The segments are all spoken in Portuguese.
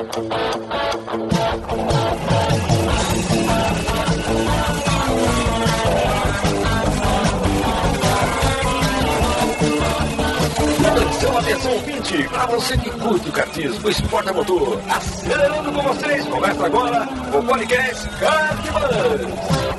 Atenção, atenção, ouvinte! Para você que curte o cartismo, a motor, acelerando com vocês, começa agora o podcast Cartbus.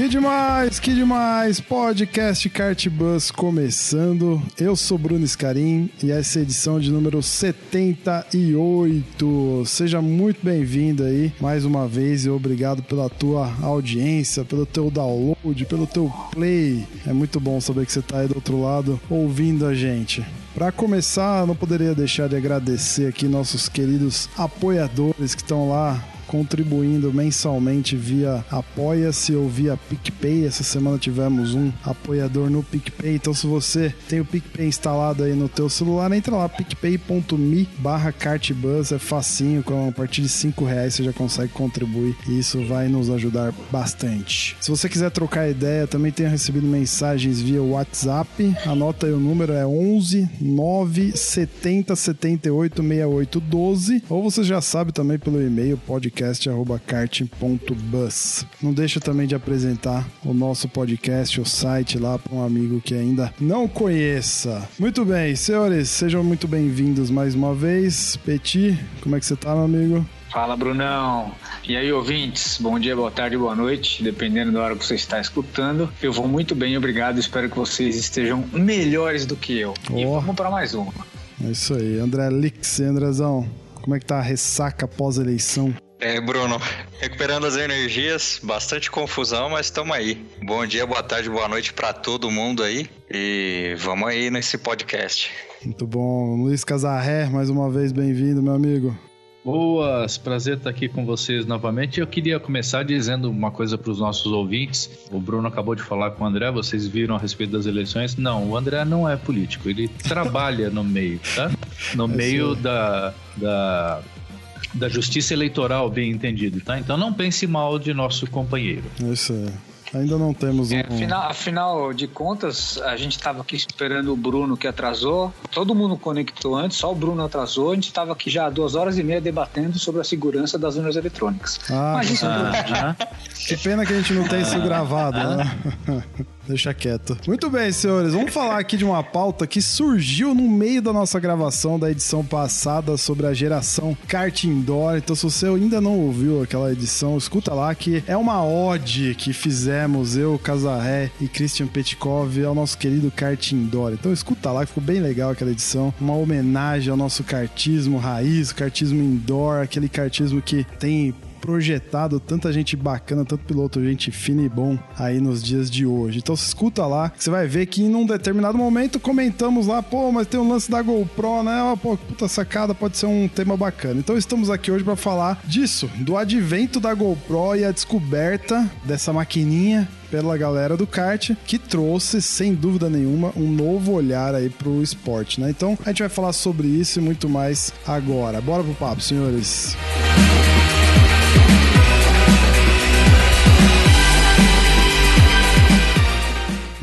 Que demais, que demais! Podcast Kart Bus começando. Eu sou Bruno Scarim e essa é a edição de número 78. Seja muito bem-vindo aí mais uma vez e obrigado pela tua audiência, pelo teu download, pelo teu play. É muito bom saber que você tá aí do outro lado ouvindo a gente. Para começar, não poderia deixar de agradecer aqui nossos queridos apoiadores que estão lá contribuindo mensalmente via Apoia-se ou via PicPay. Essa semana tivemos um apoiador no PicPay. Então, se você tem o PicPay instalado aí no teu celular, entra lá, picpay.me barra cartbus. É facinho, com a partir de 5 reais você já consegue contribuir e isso vai nos ajudar bastante. Se você quiser trocar ideia, também tenho recebido mensagens via WhatsApp. Anota aí o número, é 11 9 70 78 68 12. Ou você já sabe também pelo e-mail podcast podcast@kart.bus. Não deixa também de apresentar o nosso podcast, o site lá para um amigo que ainda não conheça. Muito bem, senhores, sejam muito bem-vindos mais uma vez. Petit, como é que você tá, meu amigo? Fala, Brunão. E aí, ouvintes? Bom dia, boa tarde, boa noite, dependendo da hora que você está escutando. Eu vou muito bem, obrigado. Espero que vocês estejam melhores do que eu. Oh. E vamos para mais uma. É isso aí. André Lix, Andrezão, como é que tá a ressaca pós-eleição? É, Bruno, recuperando as energias, bastante confusão, mas estamos aí. Bom dia, boa tarde, boa noite para todo mundo aí e vamos aí nesse podcast. Muito bom. Luiz Casarré, mais uma vez bem-vindo, meu amigo. Boas, prazer estar aqui com vocês novamente. Eu queria começar dizendo uma coisa para os nossos ouvintes. O Bruno acabou de falar com o André, vocês viram a respeito das eleições? Não, o André não é político, ele trabalha no meio, tá? No meio da, da da justiça eleitoral, bem entendido, tá? Então não pense mal de nosso companheiro. Isso é. Ainda não temos um. É, afinal, afinal, de contas, a gente estava aqui esperando o Bruno que atrasou. Todo mundo conectou antes, só o Bruno atrasou. A gente estava aqui já há duas horas e meia debatendo sobre a segurança das urnas eletrônicas. Ah, Mas isso ah, é Que pena que a gente não tem isso gravado, né? Deixa quieto. Muito bem, senhores. Vamos falar aqui de uma pauta que surgiu no meio da nossa gravação da edição passada sobre a geração kart indoor. Então, se você ainda não ouviu aquela edição, escuta lá que é uma ode que fizemos eu, Casarré e Christian Petkov ao nosso querido kart indoor. Então, escuta lá que ficou bem legal aquela edição. Uma homenagem ao nosso kartismo raiz, kartismo indoor, aquele kartismo que tem projetado tanta gente bacana, tanto piloto, gente fina e bom aí nos dias de hoje. Então se escuta lá, você vai ver que em um determinado momento comentamos lá, pô, mas tem um lance da GoPro, né? Pô, puta sacada, pode ser um tema bacana. Então estamos aqui hoje para falar disso, do advento da GoPro e a descoberta dessa maquininha pela galera do kart, que trouxe, sem dúvida nenhuma, um novo olhar aí pro esporte, né? Então, a gente vai falar sobre isso e muito mais agora. Bora pro papo, senhores. Música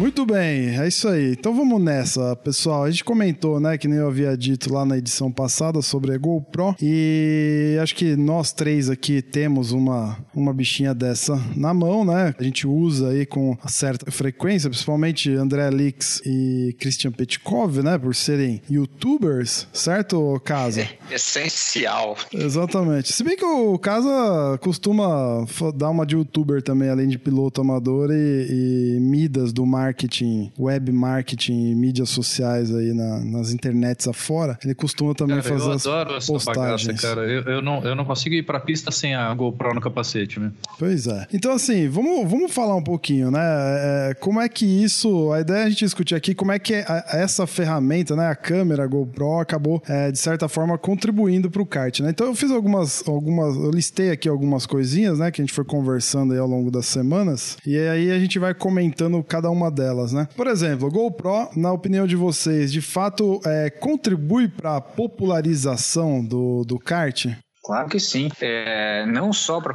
Muito bem, é isso aí. Então vamos nessa, pessoal. A gente comentou, né, que nem eu havia dito lá na edição passada sobre a GoPro e acho que nós três aqui temos uma, uma bichinha dessa na mão, né? A gente usa aí com certa frequência, principalmente André Lix e Christian Petkov, né, por serem youtubers, certo, Casa? É essencial. Exatamente. Se bem que o Casa costuma dar uma de youtuber também, além de piloto amador e, e Midas do mar marketing, web marketing e mídias sociais aí na, nas internets afora, ele costuma também cara, fazer eu adoro as postagens. Bagaça, cara. Eu, eu, não, eu não consigo ir pra pista sem a GoPro no capacete, né? Pois é. Então, assim, vamos, vamos falar um pouquinho, né? É, como é que isso. A ideia é a gente discutir aqui como é que a, essa ferramenta, né? A câmera a GoPro acabou, é, de certa forma, contribuindo pro kart, né? Então, eu fiz algumas. algumas eu listei aqui algumas coisinhas, né? Que a gente foi conversando aí ao longo das semanas. E aí a gente vai comentando cada uma delas, né? Por exemplo, o GoPro, na opinião de vocês, de fato é, contribui para a popularização do, do kart? Claro que sim. É, não só para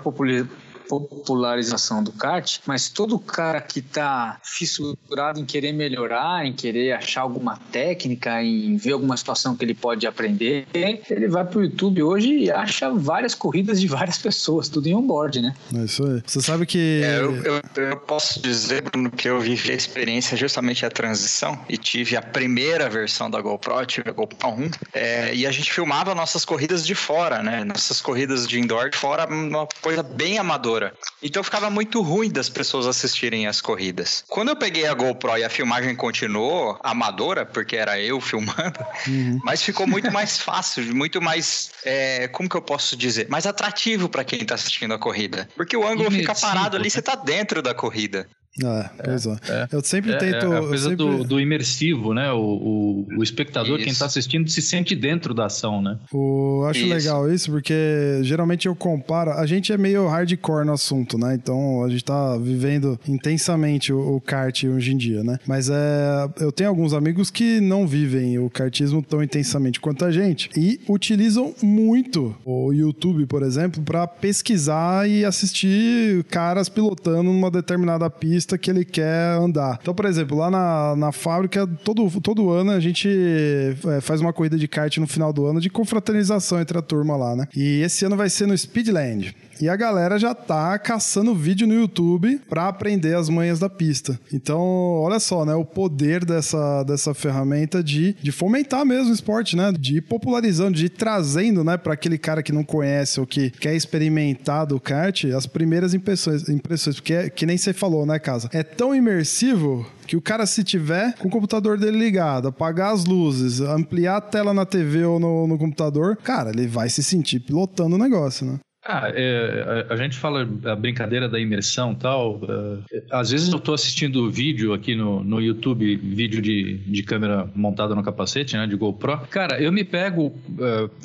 popularização do kart, mas todo cara que tá fissurado em querer melhorar, em querer achar alguma técnica, em ver alguma situação que ele pode aprender, ele vai pro YouTube hoje e acha várias corridas de várias pessoas, tudo em onboard, né? É isso aí. Você sabe que. É, eu, eu, eu, posso dizer, Bruno, que eu vivi a experiência justamente a transição e tive a primeira versão da GoPro, tive a GoPro 1, é, e a gente filmava nossas corridas de fora, né? Nossas corridas de indoor de fora, uma coisa bem amadora. Então ficava muito ruim das pessoas assistirem as corridas. Quando eu peguei a GoPro e a filmagem continuou amadora, porque era eu filmando, uhum. mas ficou muito mais fácil, muito mais, é, como que eu posso dizer, mais atrativo para quem tá assistindo a corrida. Porque o ângulo fica parado ali, né? você tá dentro da corrida. Ah, pois é. é. Eu sempre é, tento. É a coisa sempre... do, do, imersivo, né? O, o, o espectador, isso. quem está assistindo, se sente dentro da ação, né? O, acho isso. legal isso, porque geralmente eu comparo. A gente é meio hardcore no assunto, né? Então a gente tá vivendo intensamente o, o kart hoje em dia, né? Mas é, eu tenho alguns amigos que não vivem o kartismo tão intensamente quanto a gente e utilizam muito o YouTube, por exemplo, para pesquisar e assistir caras pilotando numa determinada pista pista que ele quer andar. Então, por exemplo, lá na, na fábrica, todo, todo ano a gente é, faz uma corrida de kart no final do ano de confraternização entre a turma lá, né? E esse ano vai ser no Speedland. E a galera já tá caçando vídeo no YouTube para aprender as manhas da pista. Então, olha só, né? O poder dessa, dessa ferramenta de, de fomentar mesmo o esporte, né? De ir popularizando, de ir trazendo, né, para aquele cara que não conhece ou que quer experimentar do kart, as primeiras impressões, impressões porque é, que nem você falou, né, casa? É tão imersivo que o cara, se tiver com o computador dele ligado, apagar as luzes, ampliar a tela na TV ou no, no computador, cara, ele vai se sentir pilotando o negócio, né? Ah, é, a, a, gente fala a brincadeira da imersão tal. É, às vezes eu estou assistindo vídeo aqui no, no YouTube, vídeo de, de câmera montada no capacete, né, de GoPro. Cara, eu me pego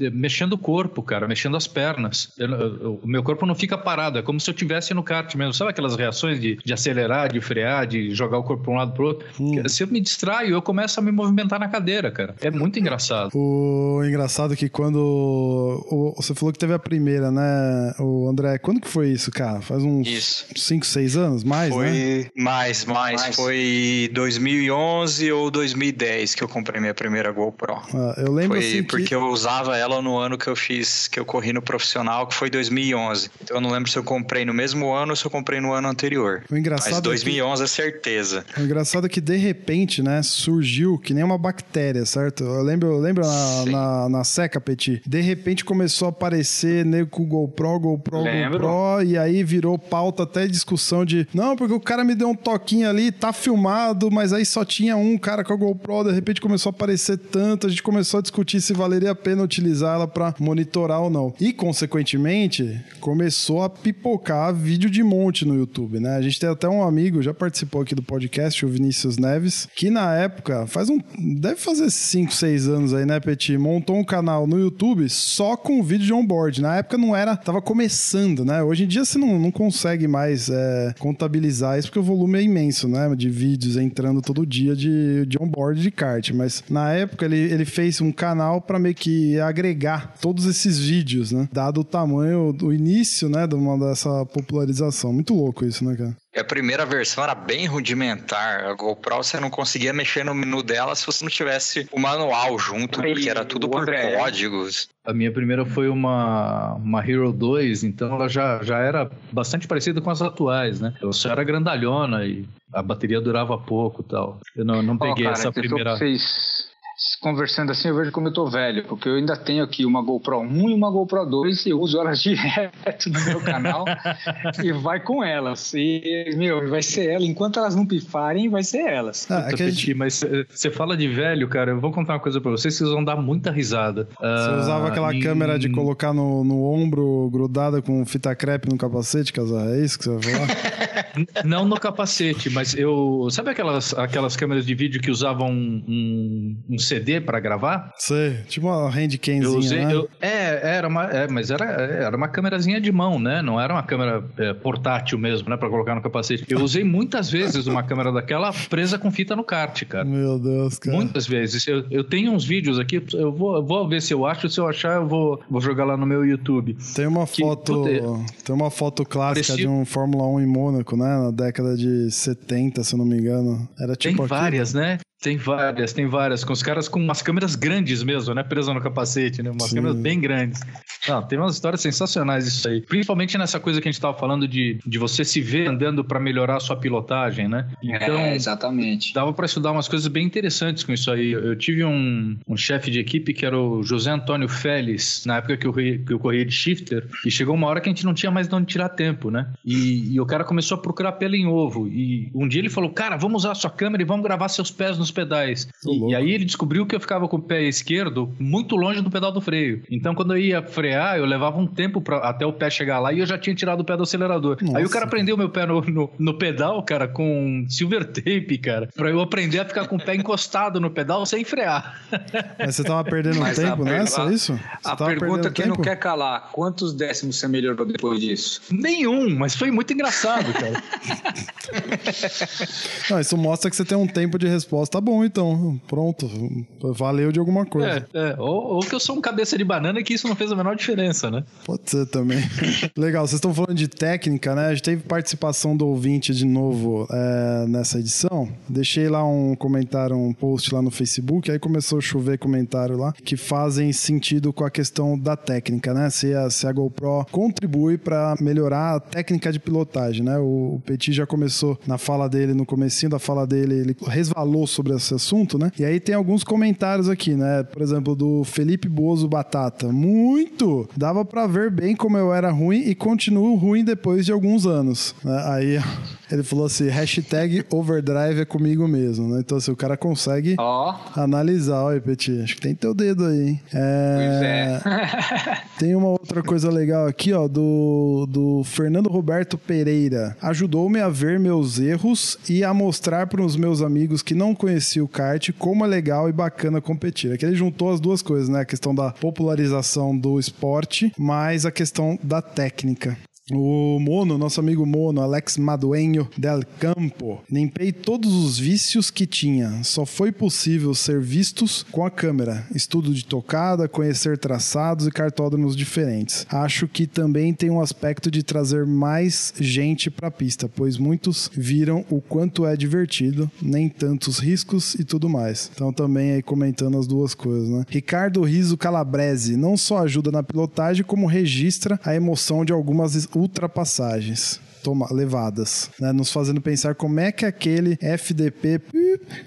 é, mexendo o corpo, cara, mexendo as pernas. Eu, eu, o meu corpo não fica parado, é como se eu estivesse no kart mesmo. Sabe aquelas reações de, de acelerar, de frear, de jogar o corpo para um lado para outro? Hum. Se eu me distraio, eu começo a me movimentar na cadeira, cara. É muito engraçado. O engraçado é que quando o, você falou que teve a primeira, né? O André, quando que foi isso, cara? Faz uns 5, 6 anos? Mais, foi né? Mais, mais, mais. Foi 2011 ou 2010 que eu comprei minha primeira GoPro. Ah, eu lembro foi assim porque que... eu usava ela no ano que eu fiz, que eu corri no profissional, que foi 2011. Então eu não lembro se eu comprei no mesmo ano ou se eu comprei no ano anterior. O engraçado Mas 2011 é, que... é certeza. O engraçado é que de repente, né, surgiu que nem uma bactéria, certo? Eu lembro, eu lembro na, na, na, seca, Petit. De repente começou a aparecer nego com o GoPro GoPro, GoPro, Lembro. GoPro, e aí virou pauta até discussão de não, porque o cara me deu um toquinho ali, tá filmado, mas aí só tinha um cara com a GoPro, de repente começou a aparecer tanto, a gente começou a discutir se valeria a pena utilizar ela para monitorar ou não. E, consequentemente, começou a pipocar vídeo de monte no YouTube, né? A gente tem até um amigo, já participou aqui do podcast, o Vinícius Neves, que na época, faz um. deve fazer 5, 6 anos aí, né, Petit? Montou um canal no YouTube só com vídeo de onboard. Na época não era tava começando, né? Hoje em dia você não, não consegue mais é, contabilizar isso porque o volume é imenso, né? De vídeos entrando todo dia de, de onboard de kart. Mas na época ele, ele fez um canal para meio que agregar todos esses vídeos, né? Dado o tamanho, o início, né? De uma dessa popularização. Muito louco isso, né, cara? A primeira versão era bem rudimentar. A GoPro você não conseguia mexer no menu dela se você não tivesse o manual junto, porque era tudo por códigos. A minha primeira foi uma, uma Hero 2, então ela já, já era bastante parecida com as atuais, né? Ela só era grandalhona e a bateria durava pouco e tal. Eu não, não peguei oh, cara, essa primeira. Vocês conversando assim, eu vejo como eu tô velho, porque eu ainda tenho aqui uma GoPro 1 e uma GoPro 2 e eu uso elas direto no meu canal e vai com elas. E, meu, vai ser ela. Enquanto elas não pifarem, vai ser elas. Ah, é gente... Mas você fala de velho, cara, eu vou contar uma coisa pra vocês, vocês vão dar muita risada. Você uh, usava aquela em... câmera de colocar no, no ombro grudada com fita crepe no capacete, Casar? É isso que você vai falar? não no capacete, mas eu... Sabe aquelas, aquelas câmeras de vídeo que usavam um, um CD CD para gravar. Sei, tipo uma handcamzinha, Eu usei, né? eu- é, era uma, é, mas era, era uma câmerazinha de mão, né? Não era uma câmera é, portátil mesmo, né? Pra colocar no capacete. Eu usei muitas vezes uma câmera daquela presa com fita no kart, cara. Meu Deus, cara. Muitas vezes. Eu, eu tenho uns vídeos aqui, eu vou, vou ver se eu acho. Se eu achar, eu vou, vou jogar lá no meu YouTube. Tem uma Que- foto, puta, tem uma foto clássica de um Fórmula 1 em Mônaco, né? Na década de 70, se eu não me engano. Era Tem tipo aqui. várias, né? Tem várias, tem várias. Com os caras com umas câmeras grandes mesmo, né? Presas no capacete, né? Umas Sim. câmeras bem grandes. Não, tem umas histórias sensacionais isso aí. Principalmente nessa coisa que a gente tava falando de, de você se ver andando para melhorar a sua pilotagem, né? Então, é, exatamente. dava para estudar umas coisas bem interessantes com isso aí. Eu tive um, um chefe de equipe que era o José Antônio Félix, na época que eu, que eu corria de shifter, e chegou uma hora que a gente não tinha mais de onde tirar tempo, né? E, e o cara começou a procurar pelo em ovo. E um dia ele falou: Cara, vamos usar a sua câmera e vamos gravar seus pés nos pedais. E, e aí ele descobriu que eu ficava com o pé esquerdo muito longe do pedal do freio. Então quando eu ia frear, eu levava um tempo pra, até o pé chegar lá e eu já tinha tirado o pé do acelerador. Aí o Nossa. cara prendeu meu pé no, no, no pedal, cara, com silver tape, cara, pra eu aprender a ficar com o pé encostado no pedal sem frear. Mas você tava perdendo Mas tempo per- nessa, a- isso? Você A tava pergunta que não tempo? quer calar: quantos décimos você melhorou depois disso? Nenhum, mas foi muito engraçado, cara. Não, isso mostra que você tem um tempo de resposta bom, então. Pronto. Valeu de alguma coisa. É, é. Ou, ou que eu sou um cabeça de banana e que isso não fez a menor diferença, né? Pode ser também. Legal, vocês estão falando de técnica, né? A gente teve participação do ouvinte de novo é, nessa edição. Deixei lá um comentário, um post lá no Facebook, aí começou a chover comentário lá que fazem sentido com a questão da técnica, né? Se a, se a GoPro contribui para melhorar a técnica de pilotagem, né? O, o Petit já começou na fala dele, no comecinho da fala dele, ele resvalou sobre esse assunto, né? E aí tem alguns comentários aqui, né? Por exemplo, do Felipe Bozo Batata. Muito! Dava pra ver bem como eu era ruim e continuo ruim depois de alguns anos. né? Aí ele falou assim, hashtag overdrive é comigo mesmo, né? Então assim, o cara consegue Ó, analisar. Olha, Petit, acho que tem teu dedo aí, hein? pois É... é. Tem uma outra coisa legal aqui, ó, do, do Fernando Roberto Pereira. Ajudou-me a ver meus erros e a mostrar para os meus amigos que não conheciam o kart como é legal e bacana competir. Aqui ele juntou as duas coisas, né? A questão da popularização do esporte, mais a questão da técnica. O Mono, nosso amigo Mono, Alex Maduenho del Campo, limpei todos os vícios que tinha. Só foi possível ser vistos com a câmera. Estudo de tocada, conhecer traçados e cartódromos diferentes. Acho que também tem um aspecto de trazer mais gente para a pista, pois muitos viram o quanto é divertido, nem tantos riscos e tudo mais. Então também aí comentando as duas coisas, né? Ricardo Riso Calabrese não só ajuda na pilotagem, como registra a emoção de algumas ultrapassagens. Toma, levadas, né? Nos fazendo pensar como é que aquele FDP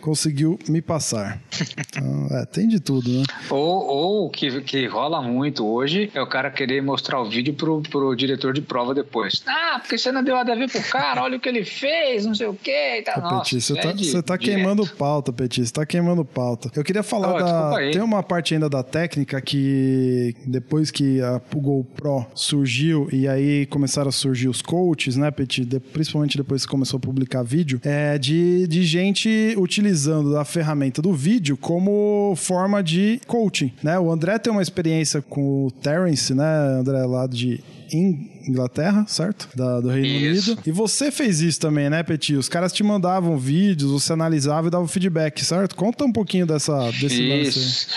conseguiu me passar. Então, é, tem de tudo, né? Ou, ou o que, que rola muito hoje é o cara querer mostrar o vídeo pro, pro diretor de prova depois. Ah, porque você não deu a ver pro cara, olha o que ele fez, não sei o que e Nossa, Petit, você é tá, você tá queimando pauta, Petit. Você tá queimando pauta. Eu queria falar Oh, da. Tem uma parte ainda da técnica que depois que a GoPro surgiu e aí começaram a surgir os coaches, né, Petit? De- principalmente depois que começou a publicar vídeo, é de, de gente utilizando a ferramenta do vídeo como forma de coaching, né? O André tem uma experiência com o Terence, né, André, lá de. In- Inglaterra, certo? Da- do Reino Isso. Unido. E você fez isso também, né, Petit? Os caras te mandavam vídeos, você analisava e dava feedback, certo? Conta um pouquinho dessa, desse lance. Isso.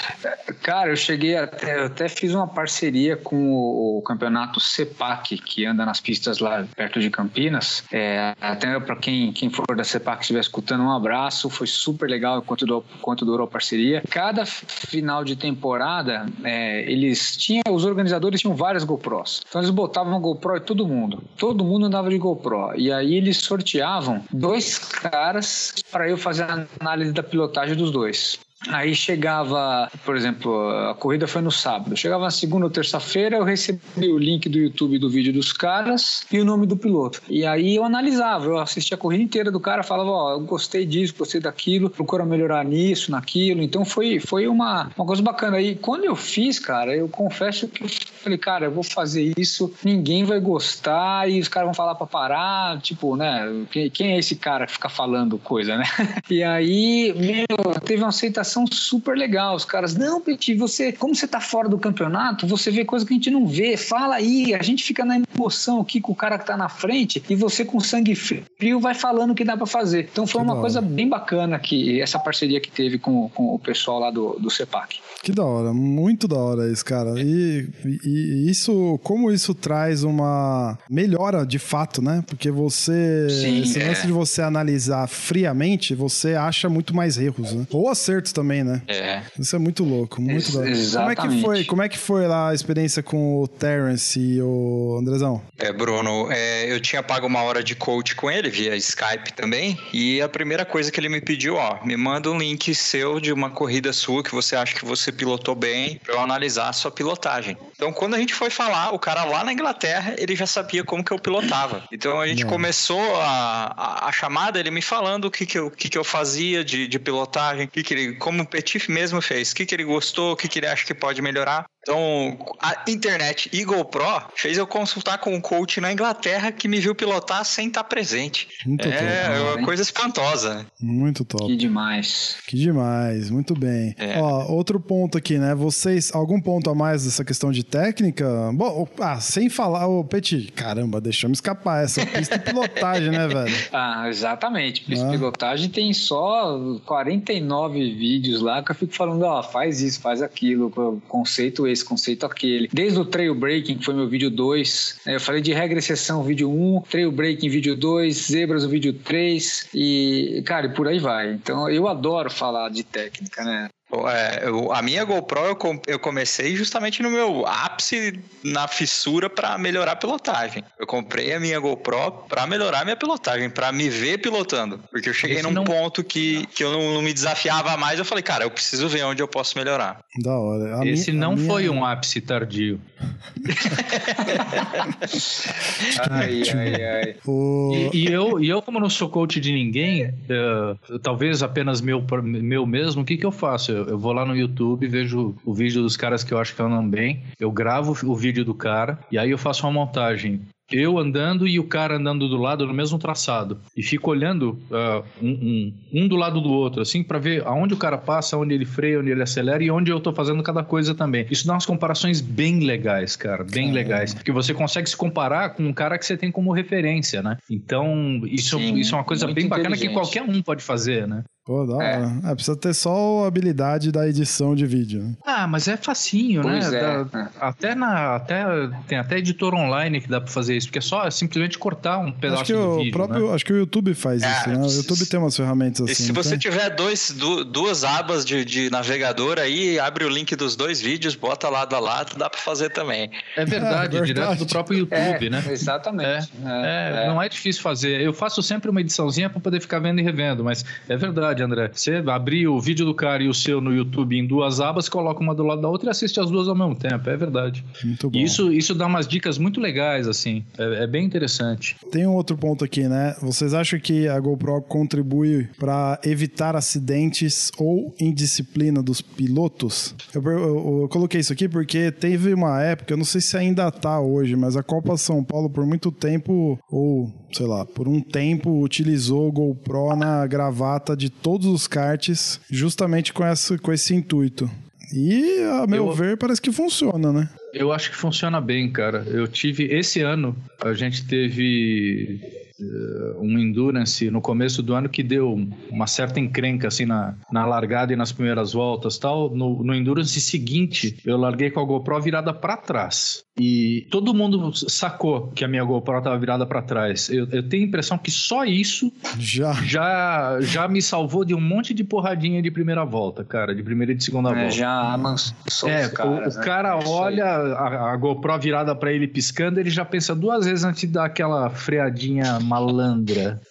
Cara, eu cheguei até, eu até fiz uma parceria com o, o campeonato CEPAC, que anda nas pistas lá perto de Campinas. É, até para quem, quem for da CEPAC estiver escutando, um abraço. Foi super legal enquanto durou, enquanto durou a parceria. Cada final de temporada, é, eles tinham, os organizadores tinham várias GoPros. Então eles botavam uma GoPro em todo mundo. Todo mundo andava de GoPro. E aí eles sorteavam dois caras para eu fazer a análise da pilotagem dos dois. Aí chegava, por exemplo, a corrida foi no sábado. Chegava na segunda ou terça-feira, eu recebi o link do YouTube do vídeo dos caras e o nome do piloto. E aí eu analisava, eu assistia a corrida inteira do cara, falava, ó, eu gostei disso, gostei daquilo, procura melhorar nisso, naquilo. Então foi, foi uma, uma coisa bacana. E quando eu fiz, cara, eu confesso que falei, cara, eu vou fazer isso, ninguém vai gostar e os caras vão falar pra parar, tipo, né? Quem é esse cara que fica falando coisa, né? E aí, meu, teve uma aceitação super legal. Os caras, não, Petit, você, como você tá fora do campeonato, você vê coisa que a gente não vê, fala aí, a gente fica na emoção aqui com o cara que tá na frente e você com sangue frio vai falando o que dá para fazer. Então foi que uma coisa bem bacana que essa parceria que teve com, com o pessoal lá do, do CEPAC. Que da hora, muito da hora isso, cara. E, e, isso, como isso traz uma melhora de fato, né? Porque você, Sim, esse é. lance de você analisar friamente, você acha muito mais erros, né? Ou acertos também, né? É. Isso é muito louco, muito Ex da hora. Exatamente. Como é que foi, como é que foi lá a experiência com o Terence e o Andrezão? É, Bruno, é, eu tinha pago uma hora de coach com ele via Skype também, e a primeira coisa que ele me pediu, ó, me manda um link seu de uma corrida sua que você acha que você pilotou bem para eu analisar a sua pilotagem. Então, quando a gente foi falar, o cara lá na Inglaterra, ele já sabia como que eu pilotava. Então, a gente Não. começou a, a, a, chamada, ele me falando o que que eu, que que eu fazia de, de pilotagem, que que ele, como o Petit mesmo fez, o que que ele gostou, o que que ele acha que pode melhorar. Então, a internet e GoPro fez eu consultar com um coach na Inglaterra que me viu pilotar sem estar presente. Muito é top, uma coisa espantosa. Muito top. Que demais. Que demais, muito bem. É. Ó, outro ponto aqui, né? Vocês, algum ponto a mais dessa questão de técnica? Bom, ah, sem falar, o Petit, caramba, deixamos escapar essa pista de pilotagem, né, velho? Ah, exatamente. Pista ah. de pilotagem tem só 49 vídeos lá que eu fico falando, ó, faz isso, faz aquilo, conceito esse, conceito aquele. Desde o trail breaking, que foi meu vídeo 2, né, eu falei de regra exceção vídeo 1, trail breaking vídeo 2, zebras vídeo 3 e, cara, e por aí vai. Então eu adoro falar de técnica, né? É, eu, a minha GoPro eu, eu, comecei justamente no meu ápice na fissura para melhorar a pilotagem. Eu comprei a minha GoPro para melhorar a minha pilotagem, para me ver pilotando. Porque eu cheguei Esse num não... ponto que, que eu não, não, me desafiava mais. Eu falei, cara, eu preciso ver onde eu posso melhorar. Da hora. A Esse minha, não minha... foi um ápice tardio. ai, ai, ai. O... E, e, eu, e eu, como não sou coach de ninguém, uh, talvez apenas meu, meu mesmo, o que, que eu faço? Eu, eu, vou lá no YouTube, vejo o vídeo dos caras que eu acho que andam bem, eu gravo o vídeo do cara e aí eu faço uma montagem eu andando e o cara andando do lado no mesmo traçado. E fico olhando uh, um, um, um, do lado do outro, assim, para ver aonde o cara passa, onde ele freia, onde ele acelera e onde eu tô fazendo cada coisa também. Isso dá umas comparações bem legais, cara, bem legais. Porque você consegue se comparar com um cara que você tem como referência, né? Então, isso, Sim, isso é uma coisa bem bacana que qualquer um pode fazer, né? Pô, dá é. é. precisa ter só a habilidade da edição de vídeo. Né? Ah, mas é facinho, né? pois né? É. Dá, até na. Até, tem até editor online que dá pra fazer isso, porque é só simplesmente cortar um pedaço acho que do o vídeo. Próprio, né? Acho que o YouTube faz é, isso, né? O YouTube tem umas ferramentas assim. E se você tiver dois, du, duas abas de, de navegador aí, abre o link dos dois vídeos, bota lado a lado, dá pra fazer também. É verdade, é, verdade. direto do próprio YouTube, é, né? Exatamente. É, não é difícil fazer. Eu faço sempre uma ediçãozinha pra poder ficar vendo e revendo, mas é verdade André. Você abrir o vídeo do cara e o seu no YouTube em duas abas, coloca uma do lado da outra e assiste as duas ao mesmo tempo. É verdade. Muito bom. E isso, isso dá umas dicas muito legais, assim. É, é bem interessante. Tem um outro ponto aqui, né? Vocês acham que a GoPro contribui para evitar acidentes ou indisciplina dos pilotos? Eu, eu, eu, coloquei isso aqui porque teve uma época, eu não sei se ainda tá hoje, mas a Copa São Paulo por muito tempo, ou sei lá, por um tempo utilizou GoPro na gravata de todos os karts justamente com, essa, com esse intuito. E, a meu eu, ver, parece que funciona, né? Eu acho que funciona bem, cara. Eu tive. Esse ano, a gente teve um endurance no começo do ano que deu uma certa encrenca assim na, na largada e nas primeiras voltas tal. No, no endurance seguinte, eu larguei com a GoPro virada para trás. E todo mundo sacou que a minha GoPro estava virada para trás. Eu, eu, tenho a impressão que só isso já. já já me salvou de um monte de porradinha de primeira volta, cara, de primeira e de segunda é, volta. Já amansou é, caras, o, o, cara né? olha a, a, GoPro virada para ele piscando, ele já pensa duas vezes antes de dar aquela freadinha malandra.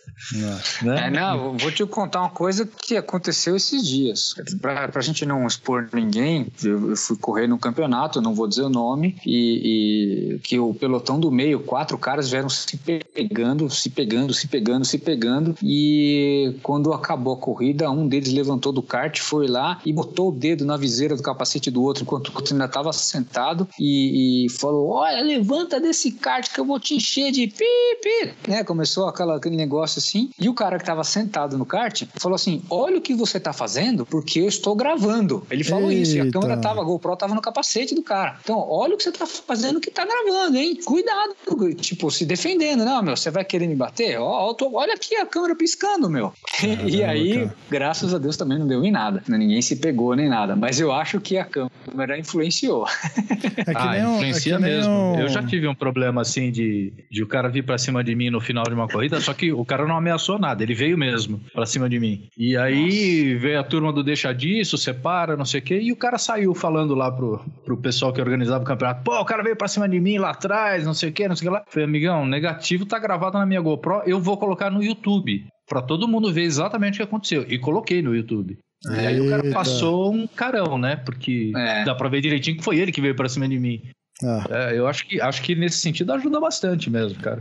Né? É, não, vou te contar uma coisa que aconteceu esses dias. Pra, pra gente não expor ninguém, eu, eu fui correr no campeonato, não vou dizer o nome, e, e, que o pelotão do meio, quatro caras vieram se pegando, se pegando, se pegando, se pegando, e quando acabou a corrida, um deles levantou do kart, foi lá e botou o dedo na viseira do capacete do outro, enquanto o outro ainda estava sentado, e, e, falou: Olha, levanta desse kart que eu vou te encher de pipi, né? Começou aquela, aquele negócio assim, e o cara que estava sentado no kart falou assim: Olha o que você está fazendo, porque eu estou gravando. Ele falou Eita. isso, e a câmera tava, a GoPro tava no capacete do cara. Então, olha o que você está fazendo que está gravando, hein? Cuidado, tipo, se defendendo, não, meu, você vai querer me bater? Ó, tô, olha aqui a câmera piscando, meu. e aí, cara. graças a Deus, também não deu em nada. Ninguém se pegou nem nada. Mas eu acho que a câmera influenciou. É que ah, nem influencia é que mesmo. Um... Eu já tive um problema assim de, de o cara vir para cima de mim no final de uma corrida, só que o cara não ameaçou nada, ele veio mesmo para cima de mim. E aí Nossa. veio a turma do deixa disso, separa, não sei o quê, e o cara saiu falando lá pro, pro pessoal que organizava o campeonato: pô, o cara veio para cima de mim lá atrás, não sei o quê, não sei o que lá. Falei, amigão, negativo tá gravado na minha GoPro, eu vou colocar no YouTube para todo mundo ver exatamente o que aconteceu. E coloquei no YouTube. E aí o cara passou um carão, né? Porque é. dá pra ver direitinho que foi ele que veio pra cima de mim. Ah. É, eu acho que, acho que nesse sentido ajuda bastante mesmo, cara.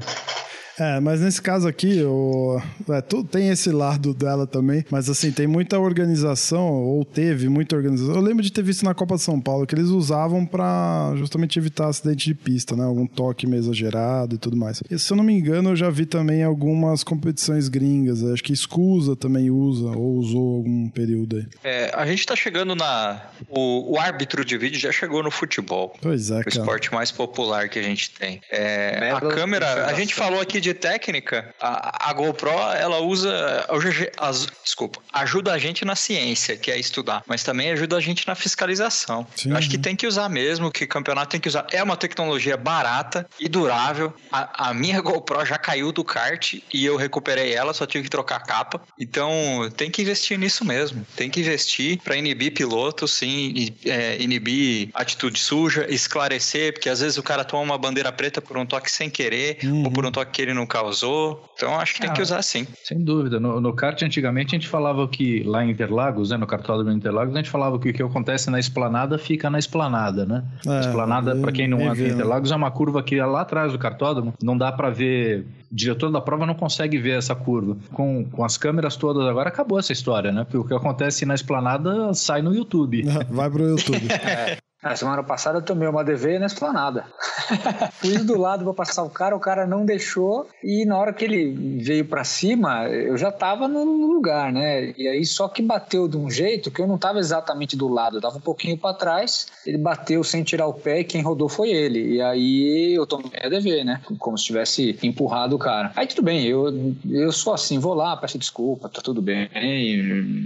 É, mas nesse caso aqui, o, é, tu, tem esse lado dela também, mas assim, tem muita organização, ou teve muita organização. Eu lembro de ter visto na Copa de São Paulo que eles usavam para justamente evitar acidente de pista, né? Algum toque meio exagerado e tudo mais. E, se eu não me engano, eu já vi também algumas competições gringas. Acho que Escusa também usa, ou usou algum período aí. É, a gente tá chegando na. O, o, árbitro de vídeo já chegou no futebol. Pois é, O esporte mais popular que a gente tem. É, a câmera, a gente falou aqui de de técnica, a, a GoPro ela usa, as, desculpa, ajuda a gente na ciência, que é estudar, mas também ajuda a gente na fiscalização. Sim. Acho que tem que usar mesmo, que campeonato tem que usar. É uma tecnologia barata e durável. A, a minha GoPro já caiu do kart e eu recuperei ela, só tive que trocar a capa. Então tem que investir nisso mesmo. Tem que investir para inibir piloto, sim, é, inibir atitude suja, esclarecer, porque às vezes o cara toma uma bandeira preta por um toque sem querer uhum. ou por um toque que ele não causou. Então acho que tem que ah, usar sim. Sem dúvida. No, no kart, antigamente, a gente falava que lá em Interlagos, né, no cartódromo Interlagos, a gente falava que o que acontece na esplanada fica na esplanada, né? É, esplanada, para quem não anda em Interlagos, é uma curva que é lá atrás do cartódromo, não dá para ver o diretor da prova não consegue ver essa curva. Com, com as câmeras todas agora, acabou essa história, né? Porque o que acontece na esplanada sai no YouTube. Vai pro YouTube. é. Na semana passada eu tomei uma DV na esplanada. Fui do lado para passar o cara, o cara não deixou e na hora que ele veio para cima, eu já tava no lugar, né? E aí só que bateu de um jeito que eu não tava exatamente do lado, eu tava um pouquinho para trás, ele bateu sem tirar o pé e quem rodou foi ele. E aí eu tomei a DV, né? Como se tivesse empurrado o cara. Aí tudo bem, eu, eu sou assim, vou lá, peço desculpa, tá tudo bem,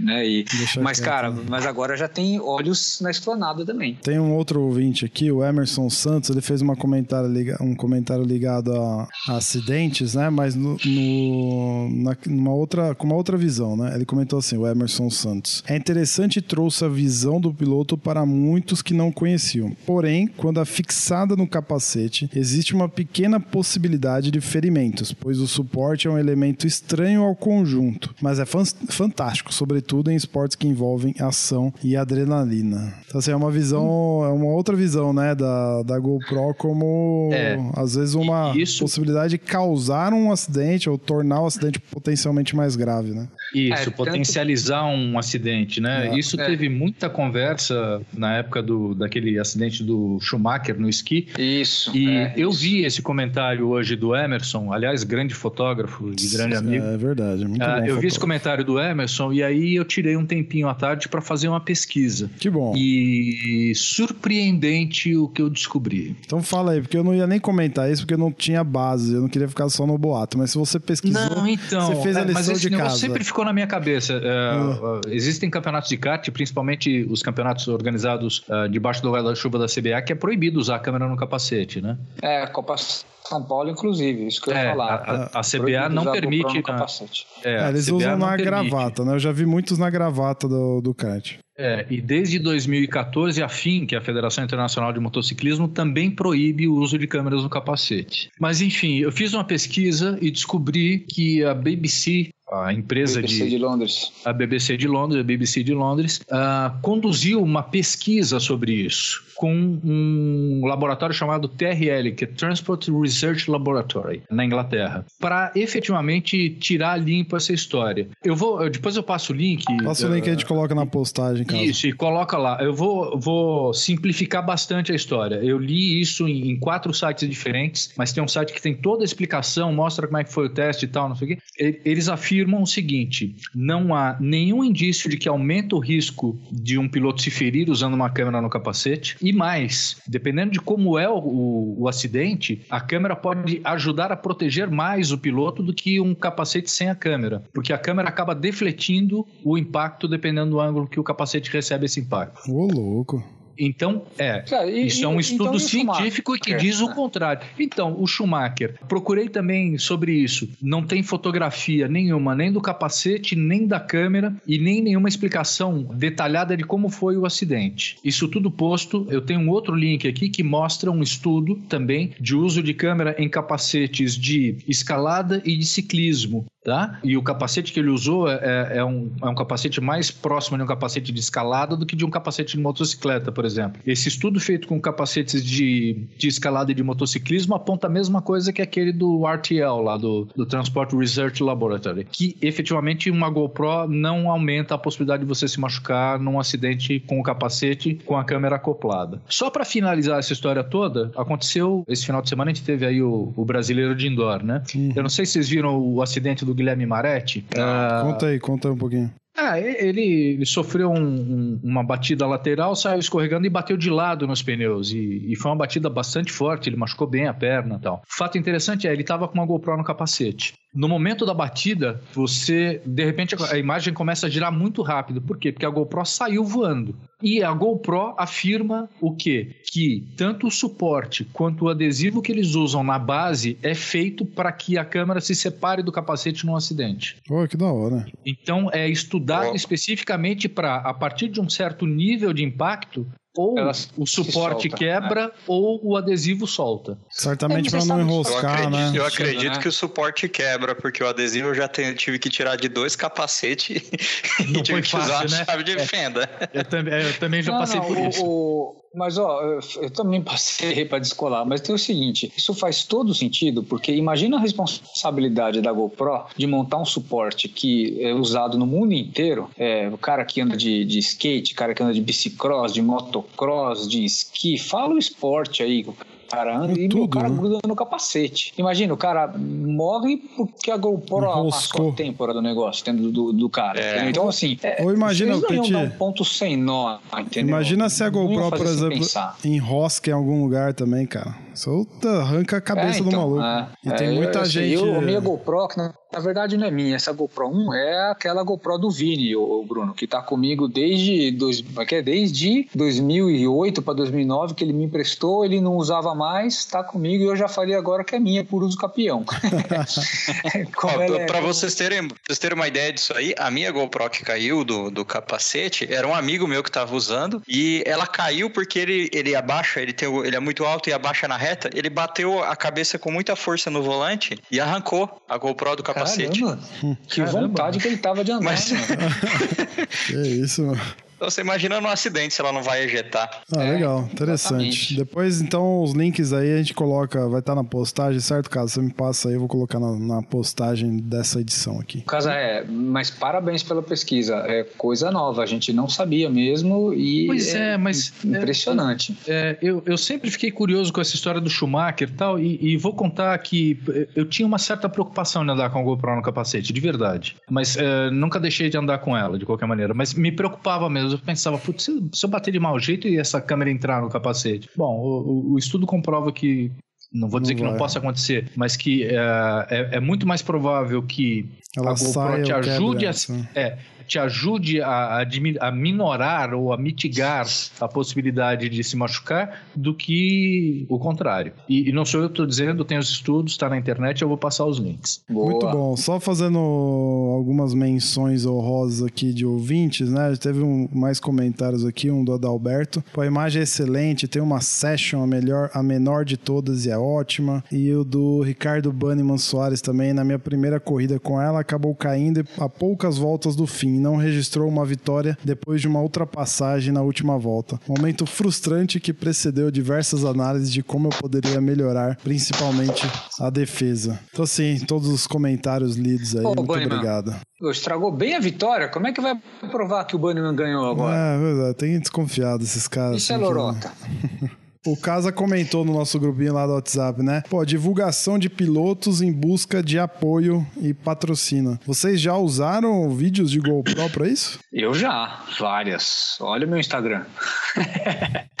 né? E, mas cara, né? mas agora já tem olhos na esplanada também. Tem um um outro ouvinte aqui, o Emerson Santos, ele fez uma comentário um comentário ligado a, acidentes, né? Mas no, no, na, numa outra, com uma outra visão, né? Ele comentou assim, o Emerson Santos. É interessante e trouxe a visão do piloto para muitos que não conheciam. Porém, quando afixada no capacete, existe uma pequena possibilidade de ferimentos, pois o suporte é um elemento estranho ao conjunto, mas é fantástico, sobretudo em esportes que envolvem ação e adrenalina. Então, assim, é uma visão é uma outra visão, né, da, da GoPro como, é. às vezes, uma isso... possibilidade de causar um acidente ou tornar o acidente potencialmente mais grave, né? Isso, é, potencializar tanto... um acidente, né? É. Isso é. teve muita conversa na época do, daquele acidente do Schumacher no esqui. Isso. E é, eu isso. vi esse comentário hoje do Emerson, aliás, grande fotógrafo e grande é amigo. É verdade, muito ah, bom. Eu fotógrafo. vi esse comentário do Emerson e aí eu tirei um tempinho à tarde para fazer uma pesquisa. Que bom. E surpreendente o que eu descobri. Então fala aí, porque eu não ia nem comentar isso porque eu não tinha base, eu não queria ficar só no boato, mas se você pesquisou, não, então, você fez a lição mas esse de casa. sempre ficou na minha cabeça. Uh, uh, existem campeonatos de kart, principalmente os campeonatos organizados uh, debaixo do guarda-chuva da CBA, que é proibido usar a câmera no capacete, né? É, Copa São Paulo, inclusive, isso que eu ia É, falar. a, a- a CBA não permite. Capacete. é, É, a eles CBA usam na gravata, né? Eu já vi muitos na gravata do, do kart. É, e desde 2014 a FIM, que é a Federação Internacional de Motociclismo, também proíbe o uso de câmeras no capacete. Mas enfim, eu fiz uma pesquisa e descobri que a BBC, a empresa BBC de, de Londres. a BBC de Londres, a BBC de Londres, ah, conduziu uma pesquisa sobre isso com um laboratório chamado TRL, que é Transport Research Laboratory, na Inglaterra, para efetivamente tirar limpo essa história. Eu vou, depois eu passo o link. Passa o link aí, a gente coloca na postagem, caso. Isso, e coloca lá. Eu vou, vou simplificar bastante a história. Eu li isso em, em quatro sites diferentes, mas tem um site que tem toda a explicação, mostra como é que foi o teste e tal, não sei o quê. Eles afirmam o seguinte: não há nenhum indício de que aumenta o risco de um piloto se ferir usando uma câmera no capacete. E mais, dependendo de como é o, o- o acidente, a câmera pode ajudar a proteger mais o piloto do que um capacete sem a câmera, porque a câmera acaba defletindo o impacto dependendo do ângulo que o capacete recebe esse impacto. Ô, louco. Então, é. Cara, e- Isso é um então estudo e o científico que Schumacher? diz o contrário. Então, o Schumacher, procurei também sobre isso. Não tem fotografia nenhuma, nem do capacete, nem da câmera e nem nenhuma explicação detalhada de como foi o acidente. Isso tudo posto, eu tenho um outro link aqui que mostra um estudo também de uso de câmera em capacetes de escalada e de ciclismo. Tá? E o capacete que ele usou é, é um, é um capacete mais próximo de um capacete de escalada do que de um capacete de motocicleta, por exemplo. Esse estudo feito com capacetes de, de escalada e de motociclismo aponta a mesma coisa que aquele do RTL, lá do, do Transport Research Laboratory, que efetivamente uma GoPro não aumenta a possibilidade de você se machucar num acidente com o capacete com a câmera acoplada. Só para finalizar essa história toda, aconteceu esse final de semana a gente teve aí o, o brasileiro de indoor, né? Eu não sei se vocês viram o acidente do Guilherme Maretti. Ah, Conta aí, conta um pouquinho. Ah, ele, ele sofreu um- um- uma batida lateral, saiu escorregando e bateu de lado nos pneus. E, e foi uma batida bastante forte, ele machucou bem a perna e tal. Fato interessante é, ele estava com uma GoPro no capacete. No momento da batida, você, de repente, a imagem começa a girar muito rápido. Por quê? Porque a GoPro saiu voando. E a GoPro afirma o quê? Que tanto o suporte quanto o adesivo que eles usam na base é feito para que a câmera se separe do capacete num acidente. Pô, que da hora. Então é estudado especificamente para, a partir de um certo nível de impacto, ou o suporte solta, quebra ou o adesivo solta. Certamente É, pra você não sabe- Eu enroscar, acredito, né? eu acredito né? que o suporte quebra, porque o adesivo eu já tenho- tive que tirar de dois capacetes Não e tive foi que usar fácil, a né? chave de fenda. Eu também, eu também já Não, passei não, por o- isso. o- mas ó, eu, eu também passei para descolar, mas tem o seguinte: isso faz todo sentido, porque imagina a responsabilidade da GoPro de montar um suporte que é usado no mundo inteiro. É, o cara que anda de, de skate, o cara que anda de bicicross, de motocross, de esqui, fala o esporte aí. Cara anda e Tudo, o cara né? gruda no capacete. Imagina, o cara morre porque a GoPro amassou a têmpora do negócio, do, do, do cara. É. Então, assim, é, Ou imagina, eles não iam dar um ponto sem nó, entendeu? Imagina se a GoPro, por exemplo, pensar. enrosca em algum lugar também, cara. Solta, arranca a cabeça É, do então, maluco. é. e tem É, muita eu, gente. Eu, a minha GoPro, que na, na verdade não é minha, essa GoPro 1 é aquela GoPro do Vini, o, Bruno, que tá comigo desde, dois, que é desde 2008 para 2009, que ele me emprestou, ele não usava mais, tá comigo e eu já falei agora que é minha por uso capião. Pra é- pra vocês terem, vocês terem uma ideia disso aí, a minha GoPro que caiu do, do capacete era um amigo meu que tava usando e ela caiu porque ele, ele abaixa, ele, tem, ele é muito alto e abaixa na reta, ele bateu a cabeça com muita força no volante e arrancou a GoPro do capacete. Caramba, que Caramba. vontade que ele tava de andar. Mas-. Que isso, mano. Então você imagina num acidente se ela não vai ejetar. Ah, É, legal, interessante. exatamente. Depois, então, os links aí a gente coloca, vai estar na postagem, certo? Caso você me passa aí, eu vou colocar na, na postagem dessa edição aqui. Casa é, mas parabéns pela pesquisa. É coisa nova, a gente não sabia mesmo e Pois é, mas- impressionante. É, eu, eu sempre fiquei curioso com essa história do Schumacher e tal, e, vou contar que eh, eu tinha uma certa preocupação em andar com a GoPro no capacete, de verdade. Mas eh, nunca deixei de andar com ela, de qualquer maneira. Mas me preocupava mesmo. Eu pensava, putz, se, se eu bater de mau jeito e essa câmera entrar no capacete? Bom, o, o- estudo comprova que não vou dizer Não que não vai. possa acontecer, mas que é, é, é muito mais provável que Ela a GoPro te ajude, a, é, te ajude a, a minorar ou a mitigar a possibilidade de se machucar do que o contrário. E, e não sou eu que estou dizendo, tem os estudos, está na internet, eu vou passar os links. Boa. Muito bom. Só fazendo algumas menções honrosas aqui de ouvintes, né? Teve um- mais comentários aqui, um do Adalberto. Pô, a imagem é excelente, tem uma session, a melhor, a menor de todas e é ótima. E o do Ricardo Banniman Soares também, na minha primeira corrida com ela, acabou caindo a poucas voltas do fim. Não registrou uma vitória depois de uma ultrapassagem na última volta. Momento frustrante que precedeu diversas análises de como eu poderia melhorar, principalmente a defesa. Então, assim, todos os comentários lidos aí. Muito Bunnyman. obrigado. Estragou bem a vitória. Como é que vai provar que o Bunnyman ganhou agora? É, verdade, tem desconfiado esses caras. Isso é assim, que- lorota. O Casa comentou no nosso grupinho lá do WhatsApp, né? Pô, divulgação de pilotos em busca de apoio e patrocina. Vocês já usaram vídeos de GoPro pra isso? Eu já, várias. Olha o meu Instagram.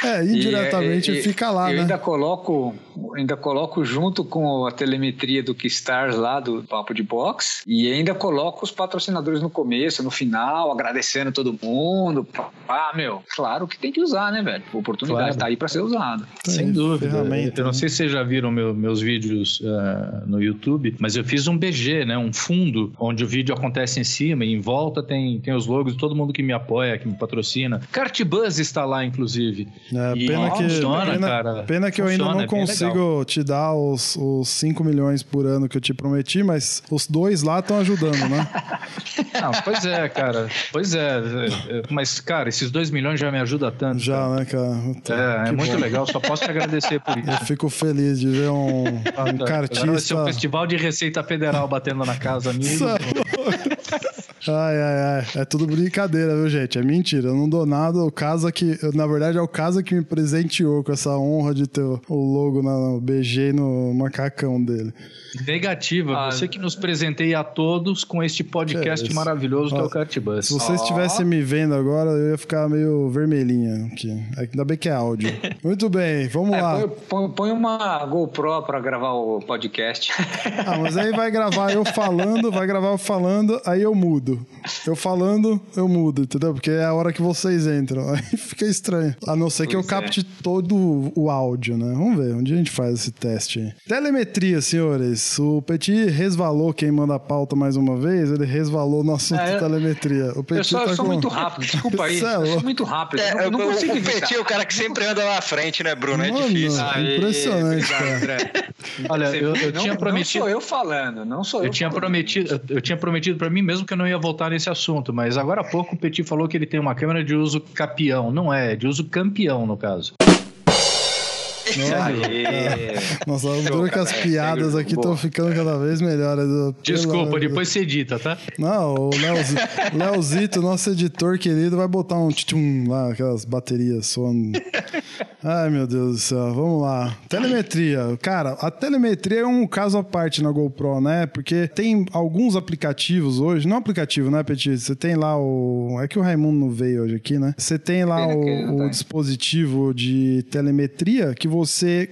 É, indiretamente E, é, e, fica lá, eu né? ainda coloco, ainda coloco junto com a telemetria do Keystars lá do Papo de Box e ainda coloco os patrocinadores no começo, no final, agradecendo todo mundo. Ah, meu, claro que tem que usar, né, velho? A oportunidade Claro. tá aí pra ser usada. Tá Sem aí, dúvida. ferramenta, eu não né? sei se vocês já viram meu- meus vídeos eh, no YouTube, mas eu fiz um BG, né? Um fundo onde o vídeo acontece em cima e em volta tem, tem os logos de todo mundo que me apoia, que me patrocina. Cartbuzz está lá, inclusive. É, E pena, que, funciona, pena, cara. pena que eu ainda Funciona, não é consigo te dar os, os 5 milhões por ano que eu te prometi, mas os dois lá estão ajudando, né? Ah, pois é, cara. Pois é. é, é, Mas, cara, esses dois milhões já me ajudam tanto. Já, cara. né, cara? Puta, É, é muito bom. legal, só posso te agradecer por isso. Eu fico feliz de ver um, um Agora vai ser cartista. um festival de Receita Federal batendo na casa amigo. É Ai, ai, ai. É tudo brincadeira, viu, gente? É mentira. Eu não dou nada. O casa que. Na verdade, é o casa que me presenteou com essa honra de ter o logo no BG e no macacão dele. Negativa, Ah, você que nos presenteia a todos com este podcast isso. maravilhoso que é o Cartbus. Se vocês estivessem me vendo agora, eu ia ficar meio vermelhinha aqui. Ainda bem que é áudio. Muito bem, vamos É, lá. põe, põe- põe uma GoPro pra gravar o podcast. Ah, mas aí vai gravar eu falando, vai gravar eu falando, aí eu mudo. Eu falando, eu mudo, entendeu? Porque é a hora que vocês entram. Aí fica estranho. A não ser que eu é. capte todo o áudio, né? Vamos ver, onde a gente faz esse teste aí. Telemetria, senhores. O Petit resvalou quem manda a pauta mais uma vez, ele resvalou no assunto É, de eu- telemetria. O Petit Eu sou, tá eu sou com- muito rápido, desculpa aí. Cê é Eu sou muito rápido. É, não, não o, consigo o. Petit é o cara que sempre anda lá à frente, né, Bruno? É Mano, difícil. Aê, Impressionante, cara. André. Olha, Você eu, eu Não- tinha Não prometido. sou eu falando, não sou eu. Eu tinha prometido, eu- eu tinha prometido para mim mesmo que eu não ia voltar nesse assunto, mas agora há pouco o Petit falou que ele tem uma câmera de uso capião, não é, é de uso campeão no caso. Aê. Nossa, o duro que as é, piadas aqui estão ficando cada vez melhores. Pelo Desculpa, depois você edita, tá? Não, o Leozi- Leozito, nosso editor querido, vai botar um tchum lá, aquelas baterias soando. Ai, meu Deus do céu, vamos lá. Telemetria. Cara, a telemetria é um caso à parte na GoPro, né? Porque tem alguns aplicativos hoje, não aplicativo, né, Petit? Você tem lá o. É que o Raimundo não veio hoje aqui, né? Você tem lá o, tá o aí. dispositivo de telemetria que você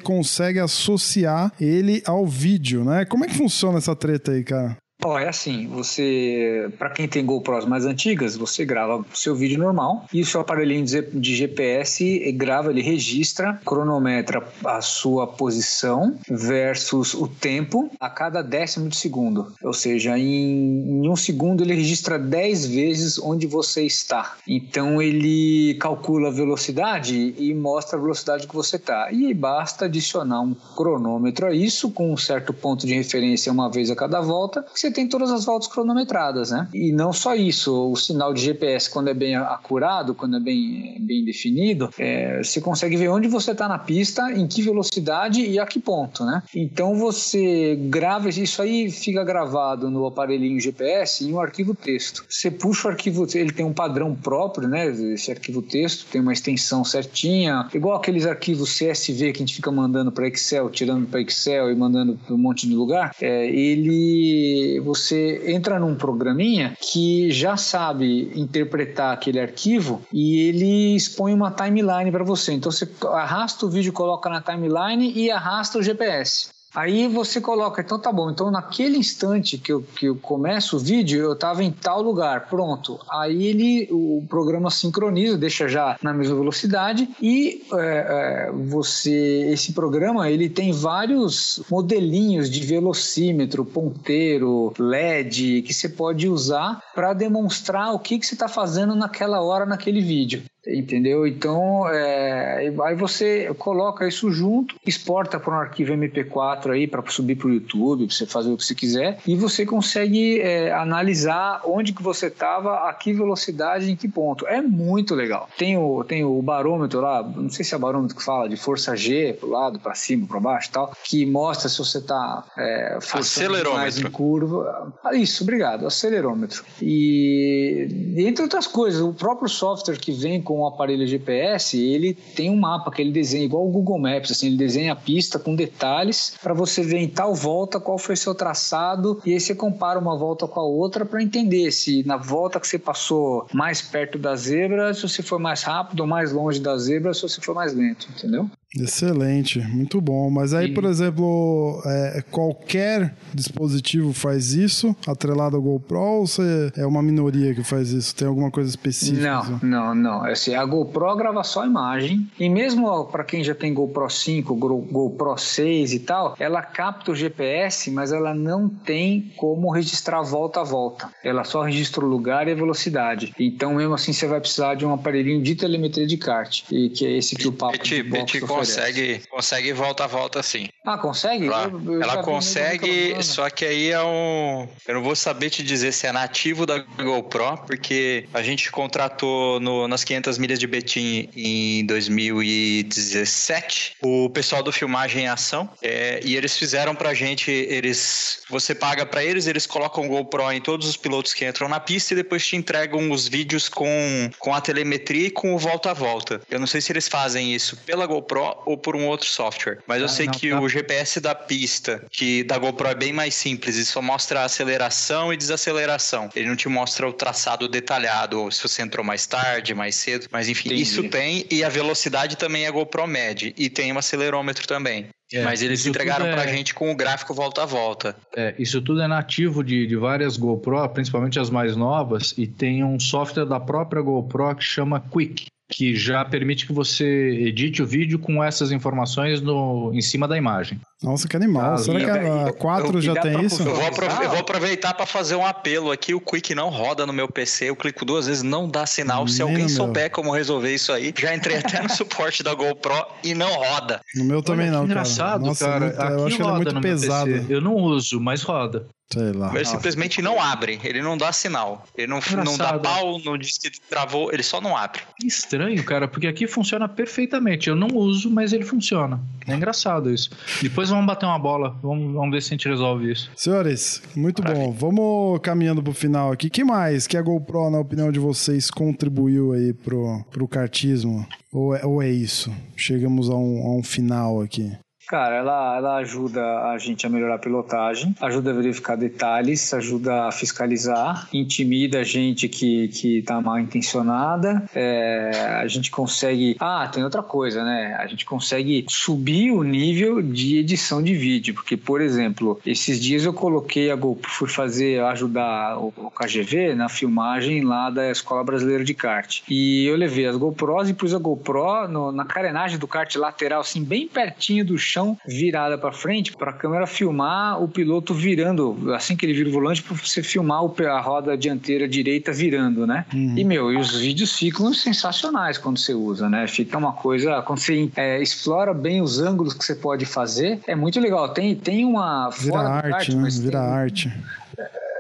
consegue associar ele ao vídeo, né? Como é que funciona essa treta aí, cara? Ó, é assim, você, para quem tem GoPros mais antigas, você grava o seu vídeo normal e o seu aparelhinho de GPS grava, ele registra, cronometra a sua posição versus o tempo a cada décimo de segundo. Ou seja, em, em um segundo ele registra 10 vezes onde você está. Então ele calcula a velocidade e mostra a velocidade que você está. E basta adicionar um cronômetro a isso, com um certo ponto de referência uma vez a cada volta, que você tem todas as voltas cronometradas, né? E não só isso, o sinal de GPS, quando é bem acurado, quando é bem, bem definido, é, você consegue ver onde você está na pista, em que velocidade e a que ponto, né? Então você grava, isso aí fica gravado no aparelhinho GPS em um arquivo texto. Você puxa o arquivo, ele tem um padrão próprio, né? Esse arquivo texto tem uma extensão certinha, igual aqueles arquivos CSV que a gente fica mandando para Excel, tirando para Excel e mandando para um monte de lugar. É, ele você entra num programinha que já sabe interpretar aquele arquivo e ele expõe uma timeline para você. Então você arrasta o vídeo, coloca na timeline e arrasta o GPS. Aí você coloca, então tá bom, então naquele instante que eu, que eu começo o vídeo, eu estava em tal lugar, pronto. Aí ele, o programa sincroniza, deixa já na mesma velocidade e é, é, você, esse programa, ele tem vários modelinhos de velocímetro, ponteiro, LED, que você pode usar para demonstrar o que, que você está fazendo naquela hora, naquele vídeo. Entendeu? Então, é, aí você coloca isso junto, exporta para um arquivo MP4 aí para subir para o YouTube, para você fazer o que você quiser, e você consegue é, analisar onde que você estava, a que velocidade, em que ponto. É muito legal. Tem o, tem o barômetro lá, não sei se é barômetro que fala de força G, para o lado, para cima, para baixo tal, que mostra se você está é, forçando mais em curva. Ah, isso, obrigado, acelerômetro. E, entre outras coisas, o próprio software que vem com com o aparelho GPS, ele tem um mapa que ele desenha igual o Google Maps, assim, ele desenha a pista com detalhes para você ver em tal volta qual foi seu traçado e aí você compara uma volta com a outra para entender se na volta que você passou mais perto da zebra, se você foi mais rápido ou mais longe da zebra, se você foi mais lento, entendeu? Excelente, muito bom. Mas aí, e... por exemplo, é, qualquer dispositivo faz isso, atrelado ao GoPro, ou você é uma minoria que faz isso? Tem alguma coisa específica? Não, não, não. É assim, a GoPro grava só imagem, e mesmo para quem já tem GoPro 5, GoPro 6 e tal, ela capta o GPS, mas ela não tem como registrar volta a volta. Ela só registra o lugar e a velocidade. Então, mesmo assim, você vai precisar de um aparelhinho de telemetria de kart, e que é esse que o papo de box consegue, consegue volta a volta sim. Ah, consegue? Eu, eu ela consegue, só que aí é um. Eu não vou saber te dizer se é nativo da GoPro, porque a gente contratou no, nas 500 milhas de Betim em 2017 o pessoal do Filmagem em Ação é, e eles fizeram pra gente. Eles, você paga para eles, eles colocam GoPro em todos os pilotos que entram na pista e depois te entregam os vídeos com, com a telemetria e com o volta a volta. Eu não sei se eles fazem isso pela GoPro ou por um outro software. Mas eu ah, sei não, que tá. o GPS da pista, que da GoPro é bem mais simples, e só mostra a aceleração e desaceleração. Ele não te mostra o traçado detalhado, ou se você entrou mais tarde, mais cedo. Mas enfim, Entendi. isso tem, e a velocidade também a GoPro mede. E tem um acelerômetro também. É, Mas eles entregaram é... pra gente com o gráfico volta a volta. É, isso tudo é nativo de, de várias GoPro, principalmente as mais novas, e tem um software da própria GoPro que chama Quick que já permite que você edite o vídeo com essas informações no, em cima da imagem. Nossa, que animal. Ah, Será que a 4 já tem isso? Eu vou, eu vou aproveitar para fazer um apelo aqui. O Quick não roda no meu PC. Eu clico duas vezes, não dá sinal. Nem Se alguém souber como resolver isso aí, já entrei até no suporte da GoPro e não roda. No meu também Olha, não, engraçado, cara. Nossa, cara. Muito, eu acho que ele é muito pesado. Eu não uso, mas roda. Sei lá. Ele simplesmente não abre, ele não dá sinal. Ele não, não dá pau, não diz que travou, ele só não abre. Estranho, cara, porque aqui funciona perfeitamente. Eu não uso, mas ele funciona. É engraçado isso. Depois vamos bater uma bola, vamos, vamos ver se a gente resolve isso. Senhores, muito Maravilha. bom. Vamos caminhando pro final aqui. que mais que a GoPro, na opinião de vocês, contribuiu aí pro, pro kartismo? Ou é, ou é isso? Chegamos a um, a um final aqui. Cara, ela, ela ajuda a gente a melhorar a pilotagem, ajuda a verificar detalhes, ajuda a fiscalizar, intimida a gente que, que tá mal intencionada. É, a gente consegue. Ah, tem outra coisa, né? A gente consegue subir o nível de edição de vídeo, porque, por exemplo, esses dias eu coloquei a GoPro, fui fazer, ajudar o, o KGV na filmagem lá da Escola Brasileira de Kart. E eu levei as GoPros e pus a GoPro no, na carenagem do kart lateral, assim, bem pertinho do chão chão virada para frente para a câmera filmar o piloto virando, assim que ele vira o volante, para você filmar a roda dianteira direita virando, né? Uhum. E, meu, e os vídeos ficam sensacionais quando você usa, né? Fica uma coisa, quando você é, explora bem os ângulos que você pode fazer, é muito legal. Tem, tem uma... Vira arte, né? Vira tem, arte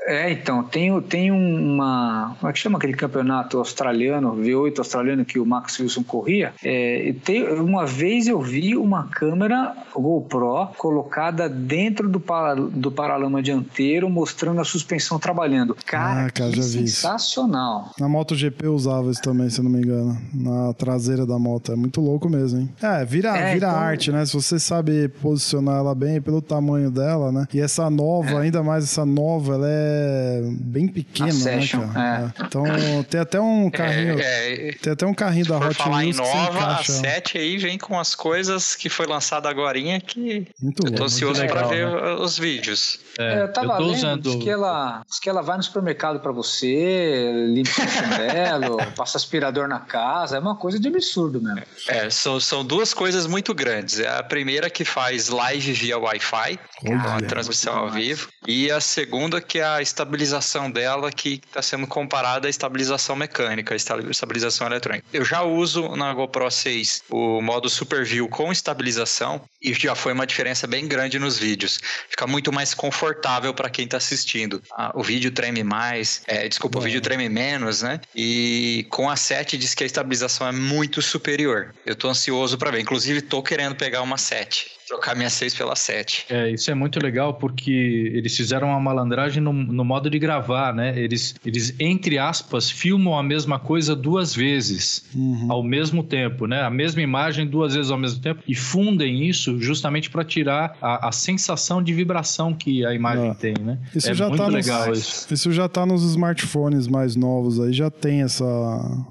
É, então, tem, tem uma. Como é que chama aquele campeonato australiano, V8 australiano que o Max Wilson corria? É, tem, uma vez eu vi uma câmera GoPro colocada dentro do, para, do paralama dianteiro mostrando a suspensão trabalhando. Cara, Ah, cara, que já vi isso. sensacional. Na MotoGP eu usava isso também, se eu não me engano. Na traseira da moto. É muito louco mesmo, hein? É, vira, É, vira então- arte, né? Se você sabe posicionar ela bem pelo tamanho dela, né? E essa nova, ainda mais essa nova, ela é bem pequena, A né, Session, cara? É. Então tem até um carrinho. É, é, Tem até um carrinho da Hot falar em Wheels que você nova, a encaixa. 7 aí vem com as coisas que foi lançada agora que Muito eu tô louco. ansioso legal, pra ver né? os vídeos. É, eu tava eu tô lendo, usando. diz, que ela, que ela vai no supermercado pra você, limpa o chinelo, passa aspirador na casa, é uma coisa de absurdo mesmo. É, são, são duas coisas muito grandes. É a primeira que faz live via Wi-Fi, é uma transmissão ao vivo, e a segunda que é a estabilização dela, que está sendo comparada à estabilização mecânica, à esta- estabilização eletrônica. Eu já uso na GoPro 6 o modo Super View com estabilização e já foi uma diferença bem grande nos vídeos. Fica muito mais confortável para quem está assistindo. Ah, o vídeo treme mais, é, desculpa, o vídeo treme menos, né? E com a 7 diz que a estabilização é muito superior. Eu tô ansioso para ver. Inclusive, tô querendo pegar uma 7. Trocar minha 6 pela 7. É, isso é muito legal porque eles fizeram uma malandragem no, no modo de gravar, né? Eles, eles, entre aspas, filmam a mesma coisa duas vezes Uhum. ao mesmo tempo, né? A mesma imagem duas vezes ao mesmo tempo e fundem isso justamente para tirar a, a sensação de vibração que a imagem Ah. tem, né? Isso é já muito tá nos- legal isso. Isso já tá nos smartphones mais novos aí, já tem essa,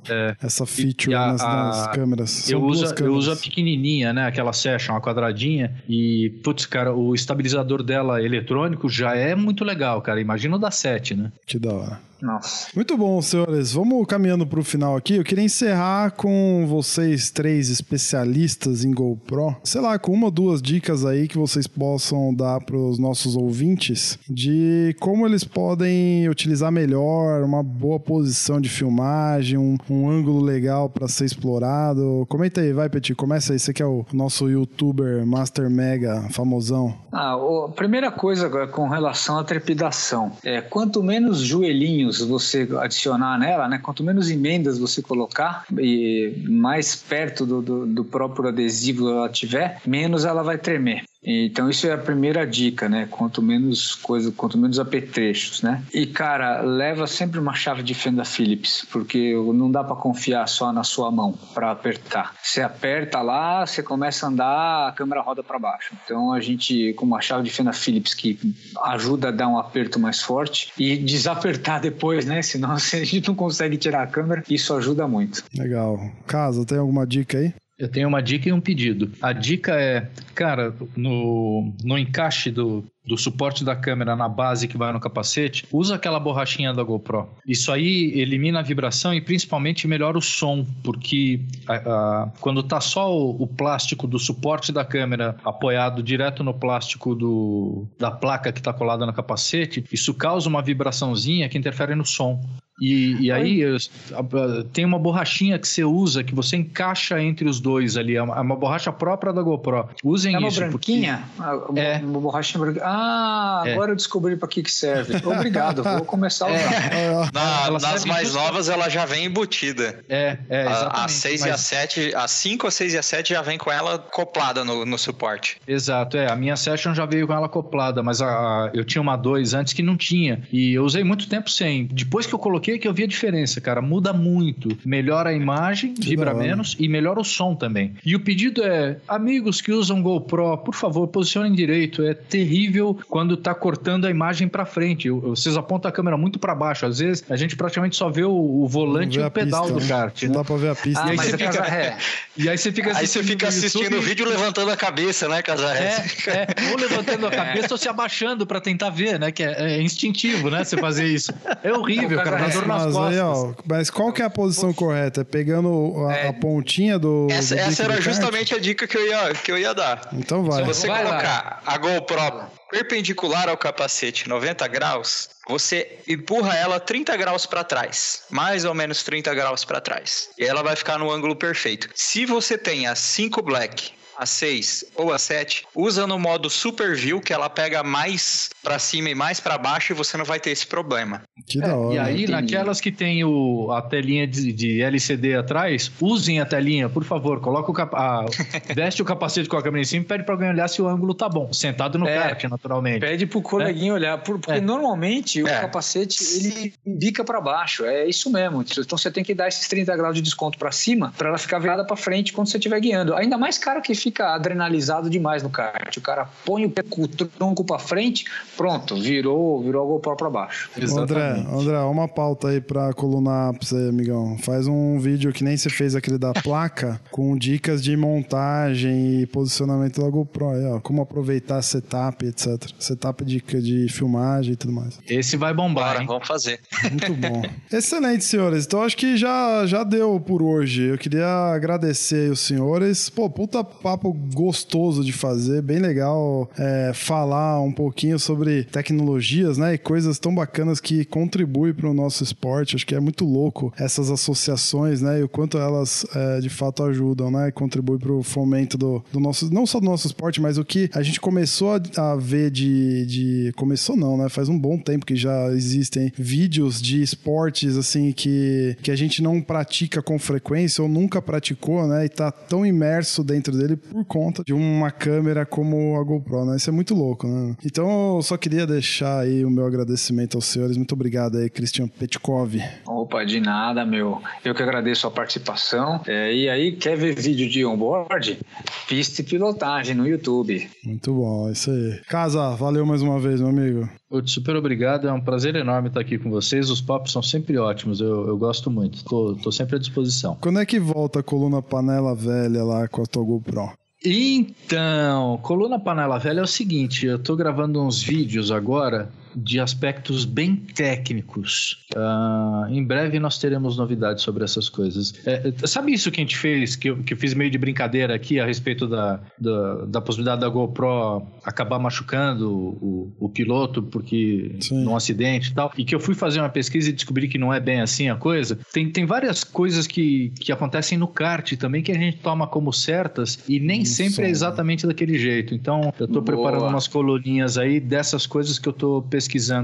É. essa feature a- nas, nas a- câmeras. Eu uso, eu câmeras. uso a pequenininha, né? Aquela Session, a quadradinha. E, putz, cara, o estabilizador dela eletrônico já é muito legal, cara. Imagina o da 7, né? Que da hora. Nossa. Muito bom, senhores. Vamos caminhando para o final aqui. Eu queria encerrar com vocês três especialistas em GoPro. Sei lá, com uma ou duas dicas aí que vocês possam dar para os nossos ouvintes de como eles podem utilizar melhor uma boa posição de filmagem, um, um ângulo legal para ser explorado. Comenta aí, vai, Petit. Começa aí. Você que é o nosso youtuber Master Mega famosão. Ah, a primeira coisa agora com relação à trepidação é quanto menos joelhinhos você adicionar nela, né? Quanto menos emendas você colocar e mais perto do, do, do próprio adesivo ela tiver, menos ela vai tremer. Então isso é a primeira dica, né? Quanto menos coisa, quanto menos apetrechos, né? E cara, leva sempre uma chave de fenda Phillips, porque não dá para confiar só na sua mão para apertar. Você aperta lá, você começa a andar, a câmera roda para baixo. Então a gente com uma chave de fenda Phillips que ajuda a dar um aperto mais forte e desapertar depois, né? Senão a gente não consegue tirar a câmera. Isso ajuda muito. Legal. Casa, tem alguma dica aí? Eu tenho uma dica e um pedido. A dica é, cara, no, no encaixe do, do suporte da câmera na base que vai no capacete, usa aquela borrachinha da GoPro. Isso aí elimina a vibração e principalmente melhora o som, porque a- a- quando tá só o, o plástico do suporte da câmera apoiado direto no plástico do, da placa que está colada no capacete, isso causa uma vibraçãozinha que interfere no som. E, e aí a- a- tem uma borrachinha que você usa que você encaixa entre os dois ali. É uma, é uma borracha própria da GoPro. Usem É uma isso. porque- branquinha? Ah, uma- É. Uma borrachinha branquinha. Ah, É. agora eu descobri para que que serve. Obrigado, vou começar a usar. Na- Ela nas mais novas, ela já vem embutida. É, é, A, exatamente. a 6 e mas- a 7, a 5, a 6 e a 7 já vem com ela acoplada no, no suporte. Exato, é. A minha Session já veio com ela acoplada, mas a, a- eu tinha uma 2 antes que não tinha. E eu usei muito tempo sem. Depois que eu coloquei, que eu vi a diferença, cara. Muda muito. Melhora a imagem, vibra da hora. menos e melhora o som também. E o pedido é: amigos que usam GoPro, por favor, posicionem direito. É terrível quando tá cortando a imagem pra frente. Vocês apontam a câmera muito pra baixo. Às vezes a gente praticamente só vê o, o volante e Não o pedal pista, do né? kart. Não né? dá pra ver a pista. Ah, aí mas você é fica- ré. E aí você fica Aí você fica assistindo o vídeo levantando a cabeça, né, Casaré? é, é, ou levantando a cabeça ou se abaixando pra tentar ver, né? Que é, é instintivo, né? Você fazer isso. É horrível, cara. Dor nas mas costas. aí, ó, mas qual que é a posição correta? É pegando a, É. a pontinha do. Essa, do essa era justamente a dica que eu ia, que eu ia dar. Então vai. Se você Vai lá. colocar a GoPro perpendicular ao capacete 90 graus, você empurra ela 30 graus para trás, mais ou menos 30 graus para trás. E ela vai ficar no ângulo perfeito. Se você tem a 5 black a 6 ou a 7, usa no modo Super View, que ela pega mais pra cima e mais pra baixo e você não vai ter esse problema. Que da hora. E aí, entendi. naquelas que tem o, a telinha de, de LCD atrás, usem a telinha, por favor. Coloca o capa a- veste o capacete com a câmera em cima e pede pra alguém olhar se o ângulo tá bom. Sentado no É. kart, naturalmente. Pede pro coleguinha olhar, por- porque É. normalmente o É. capacete ele bica para baixo, é isso mesmo. Então você tem que dar esses 30 graus de desconto para cima para ela ficar virada para frente quando você estiver guiando. Ainda mais cara que fica adrenalizado demais no kart. O cara põe o pé com o tronco para frente, pronto, virou, virou a GoPro para baixo. André, André, uma pauta aí pra coluna A pra você, amigão. Faz um vídeo que nem você fez aquele da placa, com dicas de montagem e posicionamento da GoPro. Aí, ó, como aproveitar setup, etc. Setup de, de filmagem e tudo mais. Esse vai bombar, Bora, hein? vamos fazer. Muito bom. Excelente, senhores. Então acho que já, já deu por hoje. Eu queria agradecer aí os senhores. Pô, puta papo gostoso de fazer, bem legal é, falar um pouquinho sobre tecnologias, né? E coisas tão bacanas que contribuem para o nosso esporte. Acho que é muito louco essas associações, né? E o quanto elas é, de fato ajudam, né? Contribuem para o fomento do, do nosso, não só do nosso esporte, mas o que a gente começou a, a ver de, de. Começou não, né? Faz um bom tempo que já existem vídeos de esportes assim que, que a gente não pratica com frequência ou nunca praticou, né? E tá tão imerso dentro dele por conta de uma câmera como a GoPro, né? Isso é muito louco, né? Então só queria deixar aí o meu agradecimento aos senhores. Muito obrigado aí, Christian Petkov. Opa, de nada, meu. Eu que agradeço a participação. É, e aí, quer ver vídeo de onboard? Pista e pilotagem no YouTube. Muito bom, isso aí. Casa, valeu mais uma vez, meu amigo. Putz, super obrigado, é um prazer enorme estar aqui com vocês. Os papos são sempre ótimos, eu, eu gosto muito. Tô, tô sempre à disposição. Quando é que volta a coluna panela velha lá com a tua GoPro? Então, Coluna Panela Velha é o seguinte: eu tô gravando uns vídeos agora de aspectos bem técnicos. Ah, em breve nós teremos novidades sobre essas coisas. É, sabe isso que a gente fez, que eu, que eu fiz meio de brincadeira aqui a respeito da, da, da possibilidade da GoPro acabar machucando o, o piloto porque Sim. num acidente e tal? E que eu fui fazer uma pesquisa e descobri que não é bem assim a coisa. Tem, tem várias coisas que, que acontecem no kart também que a gente toma como certas e nem sempre é exatamente daquele jeito. Então, eu tô Boa. preparando umas coluninhas aí dessas coisas que eu tô pesquisando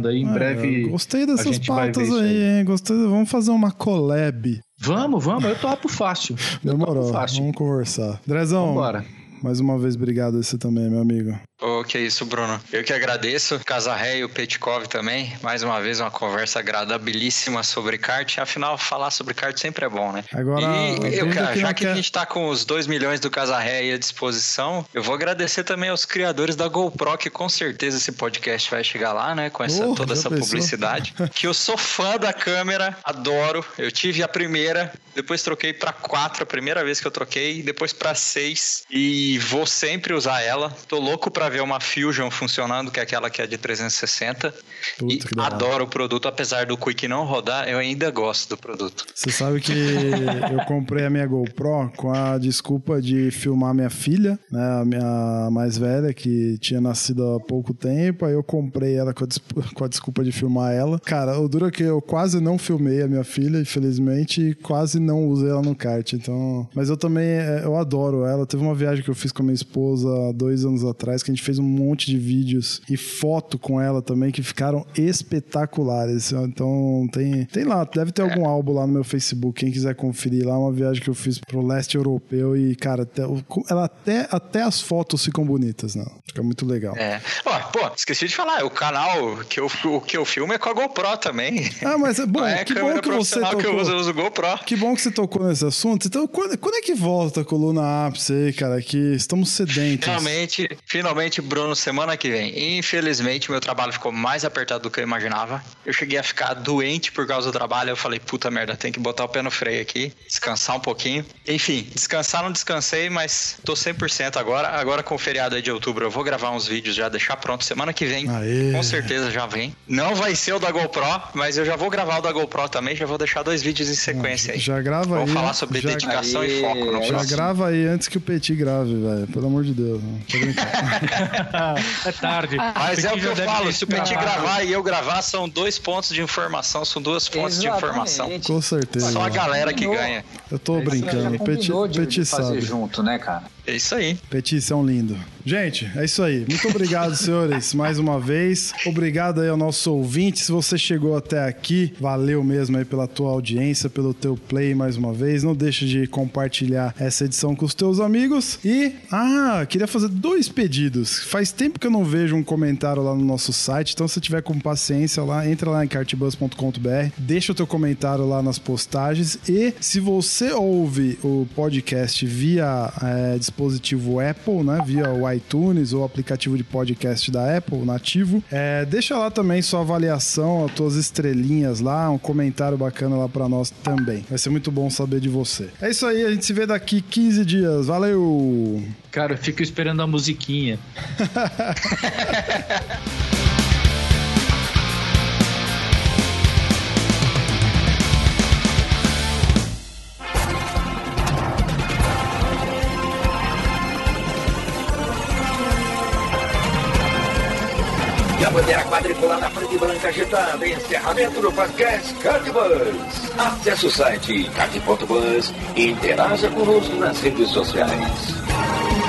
aí. Em Ah, breve. Gostei dessas pautas aí, aí. hein? Gostei. Vamos fazer uma collab. Vamos, vamos, eu topo fácil. Demorou. topo fácil. Vamos conversar. Drezão, Vambora. mais uma vez, obrigado a você também, meu amigo. Ô, que isso, Bruno. Eu que agradeço. Casarré e o Petkov também. Mais uma vez, uma conversa agradabilíssima sobre kart. Afinal, falar sobre kart sempre é bom, né? Agora, e eu, cara, que já que quer- a gente tá com os 2 milhões do Casarré aí à disposição, eu vou agradecer também aos criadores da GoPro, que com certeza esse podcast vai chegar lá, né? Com essa, Oh, toda essa pensou? publicidade. que eu sou fã da câmera, adoro. Eu tive a primeira, depois troquei pra 4, a primeira vez que eu troquei, depois pra 6 e vou sempre usar ela. Tô louco pra ver uma Fusion funcionando, que é aquela que é de 360. Puta, e adoro o produto, apesar do Quick não rodar, eu ainda gosto do produto. Você sabe que eu comprei a minha GoPro com a desculpa de filmar minha filha, né? A minha mais velha, que tinha nascido há pouco tempo. Aí eu comprei ela com a, com a desculpa de filmar ela. Cara, o duro é que eu quase não filmei a minha filha, infelizmente, e quase não usei ela no kart. Então. Mas eu também, é, eu adoro ela. Teve uma viagem que eu fiz com a minha esposa dois anos atrás, que a gente fez um monte de vídeos e foto com ela também, que ficaram espetaculares. Então tem, tem lá, deve ter algum álbum lá no meu Facebook, quem quiser conferir lá, uma viagem que eu fiz pro leste europeu e, cara, até, ela até, até as fotos ficam bonitas, né? Fica muito legal. É. Ó, pô, esqueci de falar, o canal que eu, o que eu filmo é com a GoPro também. Ah, mas é bom, é que bom que você tocou. que eu uso, eu uso GoPro. Que bom que você tocou nesse assunto. Então, quando, quando é que volta a coluna ápice aí, cara? Que estamos sedentos. Finalmente, finalmente, Bruno, semana que vem. Infelizmente, meu trabalho ficou mais apertado do que eu imaginava. Eu cheguei a ficar doente por causa do trabalho. Eu falei, puta merda, tem que botar o pé no freio aqui, descansar um pouquinho. Enfim, descansar não descansei, mas tô 100% agora. Agora com o feriado aí de outubro, eu vou gravar uns vídeos já, deixar pronto. Semana que vem, Aê. com certeza já vem. Não vai ser o da GoPro, mas eu já vou gravar o da GoPro também. Já vou deixar dois vídeos em sequência aí. Já grava Vamos aí. falar sobre já, dedicação Aê, e foco já próximo. grava aí antes que o Petit grave, velho. Pelo amor de Deus. Tô brincando. é tarde. Mas é o que eu falo, se o Petit gravar e eu gravar, são dois pontos de informação, são duas fontes de informação. Exatamente. Com certeza. Só a galera que ganha. Eu tô brincando. O Petit, Petit de fazer sabe. junto, né, cara? É isso aí. Petição lindo. Gente, é isso aí. Muito obrigado, senhores, mais uma vez. Obrigado aí ao nosso ouvinte. Se você chegou até aqui, valeu mesmo aí pela tua audiência, pelo teu play mais uma vez. Não deixe de compartilhar essa edição com os teus amigos. E, ah, queria fazer dois pedidos. Faz tempo que eu não vejo um comentário lá no nosso site, então se tiver com paciência lá, entra lá em cartbus.com.br, deixa o teu comentário lá nas postagens e se você ouve o podcast via é, dispositivo Apple, né, via o iTunes ou aplicativo de podcast da Apple nativo. É, deixa lá também sua avaliação, as tuas estrelinhas lá, um comentário bacana lá para nós também. Vai ser muito bom saber de você. É isso aí, a gente se vê daqui 15 dias. Valeu! Cara, eu fico esperando a musiquinha. bandeira quadriculada preta e branca agitada. Encerramento do podcast Cardbus. Acesse o site card.bus e interaja conosco nas redes sociais.